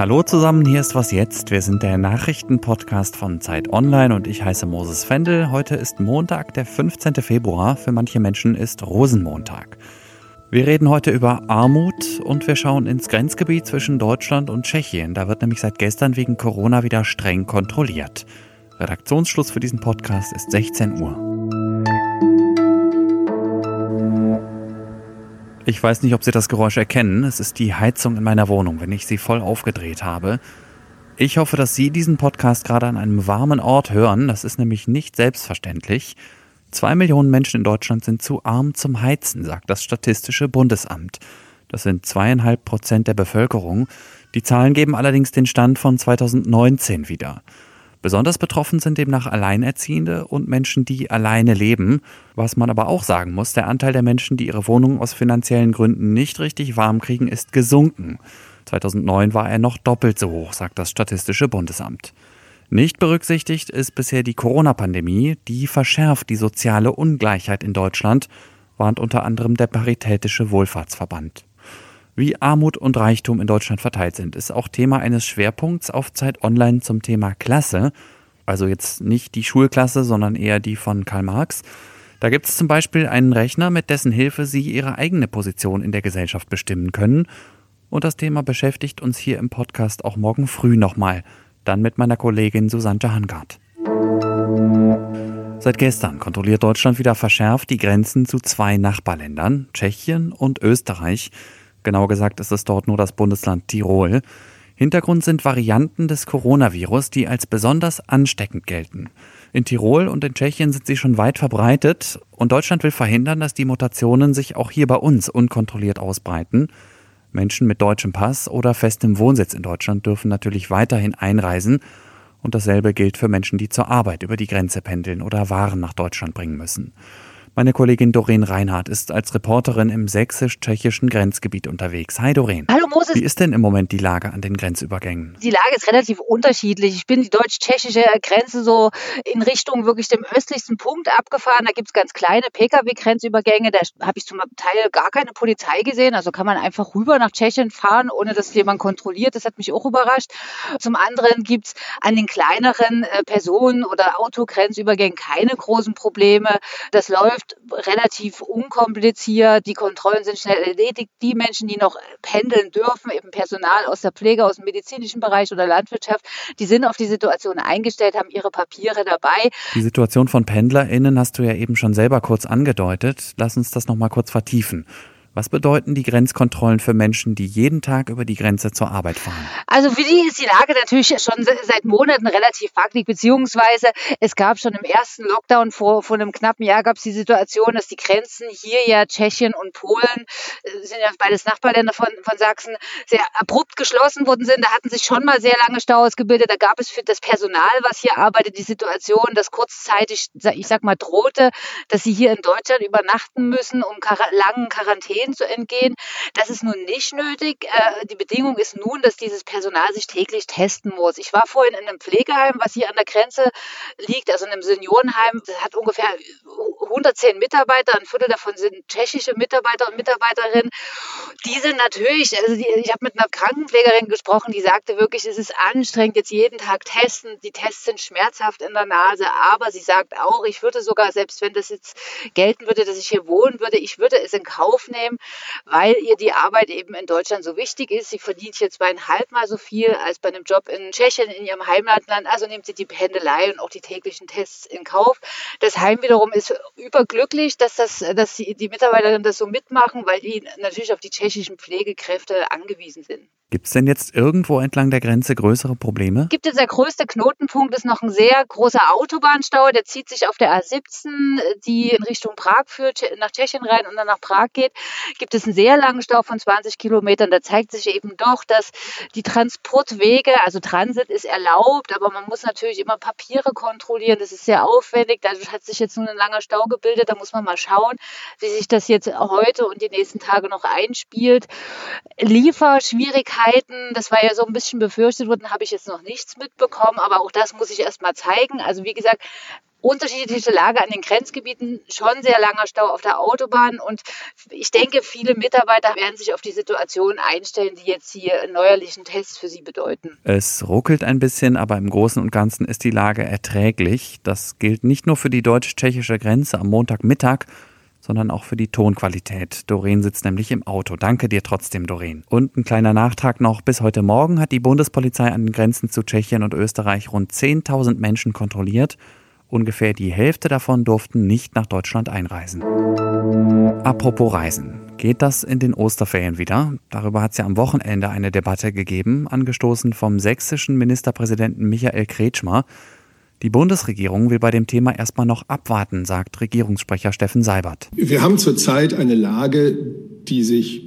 Hallo zusammen, hier ist was jetzt. Wir sind der Nachrichtenpodcast von Zeit Online und ich heiße Moses Fendel. Heute ist Montag, der 15. Februar. Für manche Menschen ist Rosenmontag. Wir reden heute über Armut und wir schauen ins Grenzgebiet zwischen Deutschland und Tschechien. Da wird nämlich seit gestern wegen Corona wieder streng kontrolliert. Redaktionsschluss für diesen Podcast ist 16 Uhr. Ich weiß nicht, ob Sie das Geräusch erkennen. Es ist die Heizung in meiner Wohnung, wenn ich sie voll aufgedreht habe. Ich hoffe, dass Sie diesen Podcast gerade an einem warmen Ort hören. Das ist nämlich nicht selbstverständlich. Zwei Millionen Menschen in Deutschland sind zu arm zum Heizen, sagt das Statistische Bundesamt. Das sind zweieinhalb Prozent der Bevölkerung. Die Zahlen geben allerdings den Stand von 2019 wieder. Besonders betroffen sind demnach Alleinerziehende und Menschen, die alleine leben. Was man aber auch sagen muss, der Anteil der Menschen, die ihre Wohnung aus finanziellen Gründen nicht richtig warm kriegen, ist gesunken. 2009 war er noch doppelt so hoch, sagt das Statistische Bundesamt. Nicht berücksichtigt ist bisher die Corona-Pandemie, die verschärft die soziale Ungleichheit in Deutschland, warnt unter anderem der Paritätische Wohlfahrtsverband. Wie Armut und Reichtum in Deutschland verteilt sind, ist auch Thema eines Schwerpunkts auf Zeit Online zum Thema Klasse. Also jetzt nicht die Schulklasse, sondern eher die von Karl Marx. Da gibt es zum Beispiel einen Rechner, mit dessen Hilfe Sie Ihre eigene Position in der Gesellschaft bestimmen können. Und das Thema beschäftigt uns hier im Podcast auch morgen früh nochmal dann mit meiner Kollegin Susanne Hangard. Seit gestern kontrolliert Deutschland wieder verschärft die Grenzen zu zwei Nachbarländern, Tschechien und Österreich. Genau gesagt ist es dort nur das Bundesland Tirol. Hintergrund sind Varianten des Coronavirus, die als besonders ansteckend gelten. In Tirol und in Tschechien sind sie schon weit verbreitet und Deutschland will verhindern, dass die Mutationen sich auch hier bei uns unkontrolliert ausbreiten. Menschen mit deutschem Pass oder festem Wohnsitz in Deutschland dürfen natürlich weiterhin einreisen. Und dasselbe gilt für Menschen, die zur Arbeit über die Grenze pendeln oder Waren nach Deutschland bringen müssen. Meine Kollegin Doreen Reinhardt ist als Reporterin im sächsisch-tschechischen Grenzgebiet unterwegs. Hi Doreen. Hallo Moses. Wie ist denn im Moment die Lage an den Grenzübergängen? Die Lage ist relativ unterschiedlich. Ich bin die deutsch-tschechische Grenze so in Richtung wirklich dem östlichsten Punkt abgefahren. Da gibt es ganz kleine Pkw-Grenzübergänge. Da habe ich zum Teil gar keine Polizei gesehen. Also kann man einfach rüber nach Tschechien fahren, ohne dass jemand kontrolliert. Das hat mich auch überrascht. Zum anderen gibt es an den kleineren äh, Personen- oder Autogrenzübergängen keine großen Probleme. Das läuft relativ unkompliziert. Die Kontrollen sind schnell erledigt. Die Menschen, die noch pendeln dürfen, eben Personal aus der Pflege, aus dem medizinischen Bereich oder Landwirtschaft, die sind auf die Situation eingestellt, haben ihre Papiere dabei. Die Situation von PendlerInnen hast du ja eben schon selber kurz angedeutet. Lass uns das nochmal kurz vertiefen. Was bedeuten die Grenzkontrollen für Menschen, die jeden Tag über die Grenze zur Arbeit fahren? Also für die ist die Lage natürlich schon seit Monaten relativ wackelig, beziehungsweise es gab schon im ersten Lockdown vor, vor einem knappen Jahr gab es die Situation, dass die Grenzen hier ja Tschechien und Polen äh, sind ja beides Nachbarländer von, von Sachsen sehr abrupt geschlossen worden sind. Da hatten sich schon mal sehr lange Staus gebildet. Da gab es für das Personal, was hier arbeitet, die Situation, dass kurzzeitig, ich sag mal, drohte, dass sie hier in Deutschland übernachten müssen, um langen Quarantäne Quarantänen zu entgehen. Das ist nun nicht nötig. Äh, die Bedingung ist nun, dass dieses Personal sich täglich testen muss. Ich war vorhin in einem Pflegeheim, was hier an der Grenze liegt, also in einem Seniorenheim. Das hat ungefähr 110 Mitarbeiter, ein Viertel davon sind tschechische Mitarbeiter und Mitarbeiterinnen. Die sind natürlich, also die, ich habe mit einer Krankenpflegerin gesprochen, die sagte wirklich, es ist anstrengend, jetzt jeden Tag testen. Die Tests sind schmerzhaft in der Nase, aber sie sagt auch, ich würde sogar, selbst wenn das jetzt gelten würde, dass ich hier wohnen würde, ich würde es in Kauf nehmen, Unternehmen, weil ihr die Arbeit eben in Deutschland so wichtig ist. Sie verdient hier zweieinhalb Mal so viel als bei einem Job in Tschechien, in ihrem Heimatland. Also nimmt sie die Pendelei und auch die täglichen Tests in Kauf. Das Heim wiederum ist überglücklich, dass, das, dass die Mitarbeiterinnen das so mitmachen, weil die natürlich auf die tschechischen Pflegekräfte angewiesen sind. Gibt es denn jetzt irgendwo entlang der Grenze größere Probleme? Gibt es der größte Knotenpunkt ist noch ein sehr großer Autobahnstau, der zieht sich auf der A17, die in Richtung Prag führt, nach Tschechien rein und dann nach Prag geht. Gibt es einen sehr langen Stau von 20 Kilometern. Da zeigt sich eben doch, dass die Transportwege, also Transit ist erlaubt, aber man muss natürlich immer Papiere kontrollieren. Das ist sehr aufwendig. Dadurch hat sich jetzt nun ein langer Stau gebildet. Da muss man mal schauen, wie sich das jetzt heute und die nächsten Tage noch einspielt. Lieferschwierigkeiten Möglichkeiten, das war ja so ein bisschen befürchtet worden, habe ich jetzt noch nichts mitbekommen, aber auch das muss ich erst mal zeigen. Also wie gesagt, unterschiedliche Lage an den Grenzgebieten, schon sehr langer Stau auf der Autobahn und ich denke, viele Mitarbeiter werden sich auf die Situation einstellen, die jetzt hier neuerlichen Tests für sie bedeuten. Es ruckelt ein bisschen, aber im Großen und Ganzen ist die Lage erträglich. Das gilt nicht nur für die deutsch-tschechische Grenze am Montagmittag, sondern auch für die Tonqualität. Doreen sitzt nämlich im Auto. Danke dir trotzdem, Doreen. Und ein kleiner Nachtrag noch. Bis heute Morgen hat die Bundespolizei an den Grenzen zu Tschechien und Österreich rund 10.000 Menschen kontrolliert. Ungefähr die Hälfte davon durften nicht nach Deutschland einreisen. Apropos Reisen. Geht das in den Osterferien wieder? Darüber hat es ja am Wochenende eine Debatte gegeben, angestoßen vom sächsischen Ministerpräsidenten Michael Kretschmer. Die Bundesregierung will bei dem Thema erstmal noch abwarten, sagt Regierungssprecher Steffen Seibert. Wir haben zurzeit eine Lage, die sich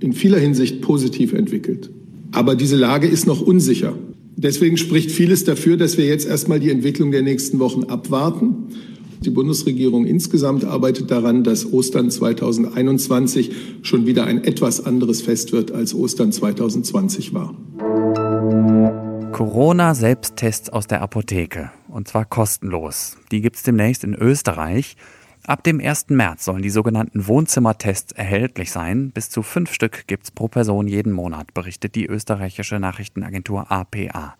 in vieler Hinsicht positiv entwickelt. Aber diese Lage ist noch unsicher. Deswegen spricht vieles dafür, dass wir jetzt erstmal die Entwicklung der nächsten Wochen abwarten. Die Bundesregierung insgesamt arbeitet daran, dass Ostern 2021 schon wieder ein etwas anderes Fest wird, als Ostern 2020 war. Corona-Selbsttests aus der Apotheke. Und zwar kostenlos. Die gibt es demnächst in Österreich. Ab dem 1. März sollen die sogenannten Wohnzimmertests erhältlich sein. Bis zu fünf Stück gibt's pro Person jeden Monat, berichtet die österreichische Nachrichtenagentur APA.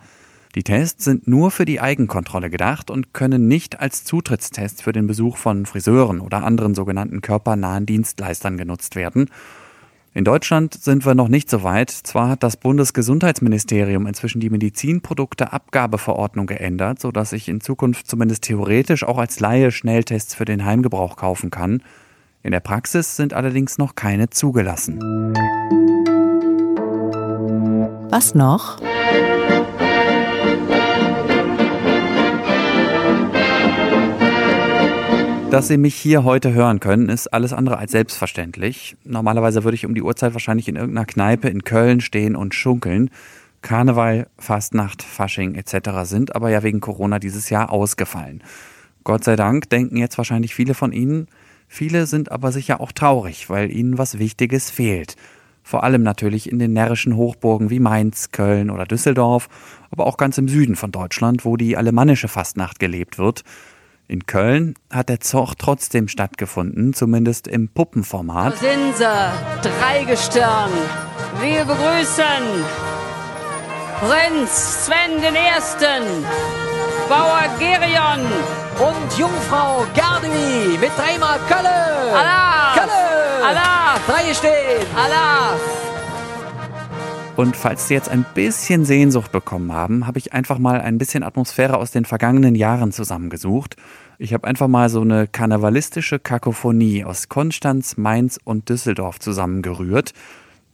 Die Tests sind nur für die Eigenkontrolle gedacht und können nicht als Zutrittstest für den Besuch von Friseuren oder anderen sogenannten körpernahen Dienstleistern genutzt werden. In Deutschland sind wir noch nicht so weit. Zwar hat das Bundesgesundheitsministerium inzwischen die Medizinprodukteabgabeverordnung geändert, sodass ich in Zukunft zumindest theoretisch auch als Laie Schnelltests für den Heimgebrauch kaufen kann. In der Praxis sind allerdings noch keine zugelassen. Was noch? Dass Sie mich hier heute hören können, ist alles andere als selbstverständlich. Normalerweise würde ich um die Uhrzeit wahrscheinlich in irgendeiner Kneipe in Köln stehen und schunkeln. Karneval, Fastnacht, Fasching etc. sind aber ja wegen Corona dieses Jahr ausgefallen. Gott sei Dank denken jetzt wahrscheinlich viele von Ihnen. Viele sind aber sicher auch traurig, weil ihnen was Wichtiges fehlt. Vor allem natürlich in den närrischen Hochburgen wie Mainz, Köln oder Düsseldorf, aber auch ganz im Süden von Deutschland, wo die alemannische Fastnacht gelebt wird. In Köln hat der Zoch trotzdem stattgefunden, zumindest im Puppenformat. Da sind sie, Dreigestirn. Wir begrüßen Prinz Sven den Ersten, Bauer Gerion und Jungfrau Gardewi mit dreimal Kölle. Allah! Kölle! Allah! Drei stehen! Allah! Und falls Sie jetzt ein bisschen Sehnsucht bekommen haben, habe ich einfach mal ein bisschen Atmosphäre aus den vergangenen Jahren zusammengesucht. Ich habe einfach mal so eine karnevalistische Kakophonie aus Konstanz, Mainz und Düsseldorf zusammengerührt.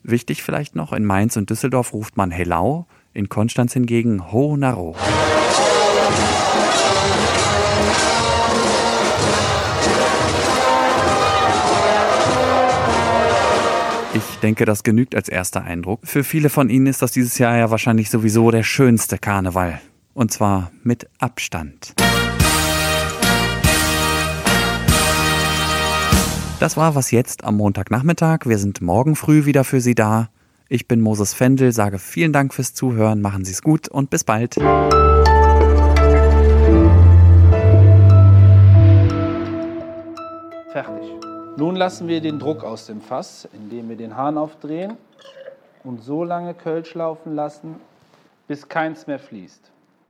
Wichtig vielleicht noch, in Mainz und Düsseldorf ruft man Hellau, in Konstanz hingegen Ho Naro. Ich denke, das genügt als erster Eindruck. Für viele von Ihnen ist das dieses Jahr ja wahrscheinlich sowieso der schönste Karneval. Und zwar mit Abstand. Das war was jetzt am Montagnachmittag. Wir sind morgen früh wieder für Sie da. Ich bin Moses Fendel, sage vielen Dank fürs Zuhören, machen Sie es gut und bis bald. Fertig. Nun lassen wir den Druck aus dem Fass, indem wir den Hahn aufdrehen und so lange Kölsch laufen lassen, bis keins mehr fließt.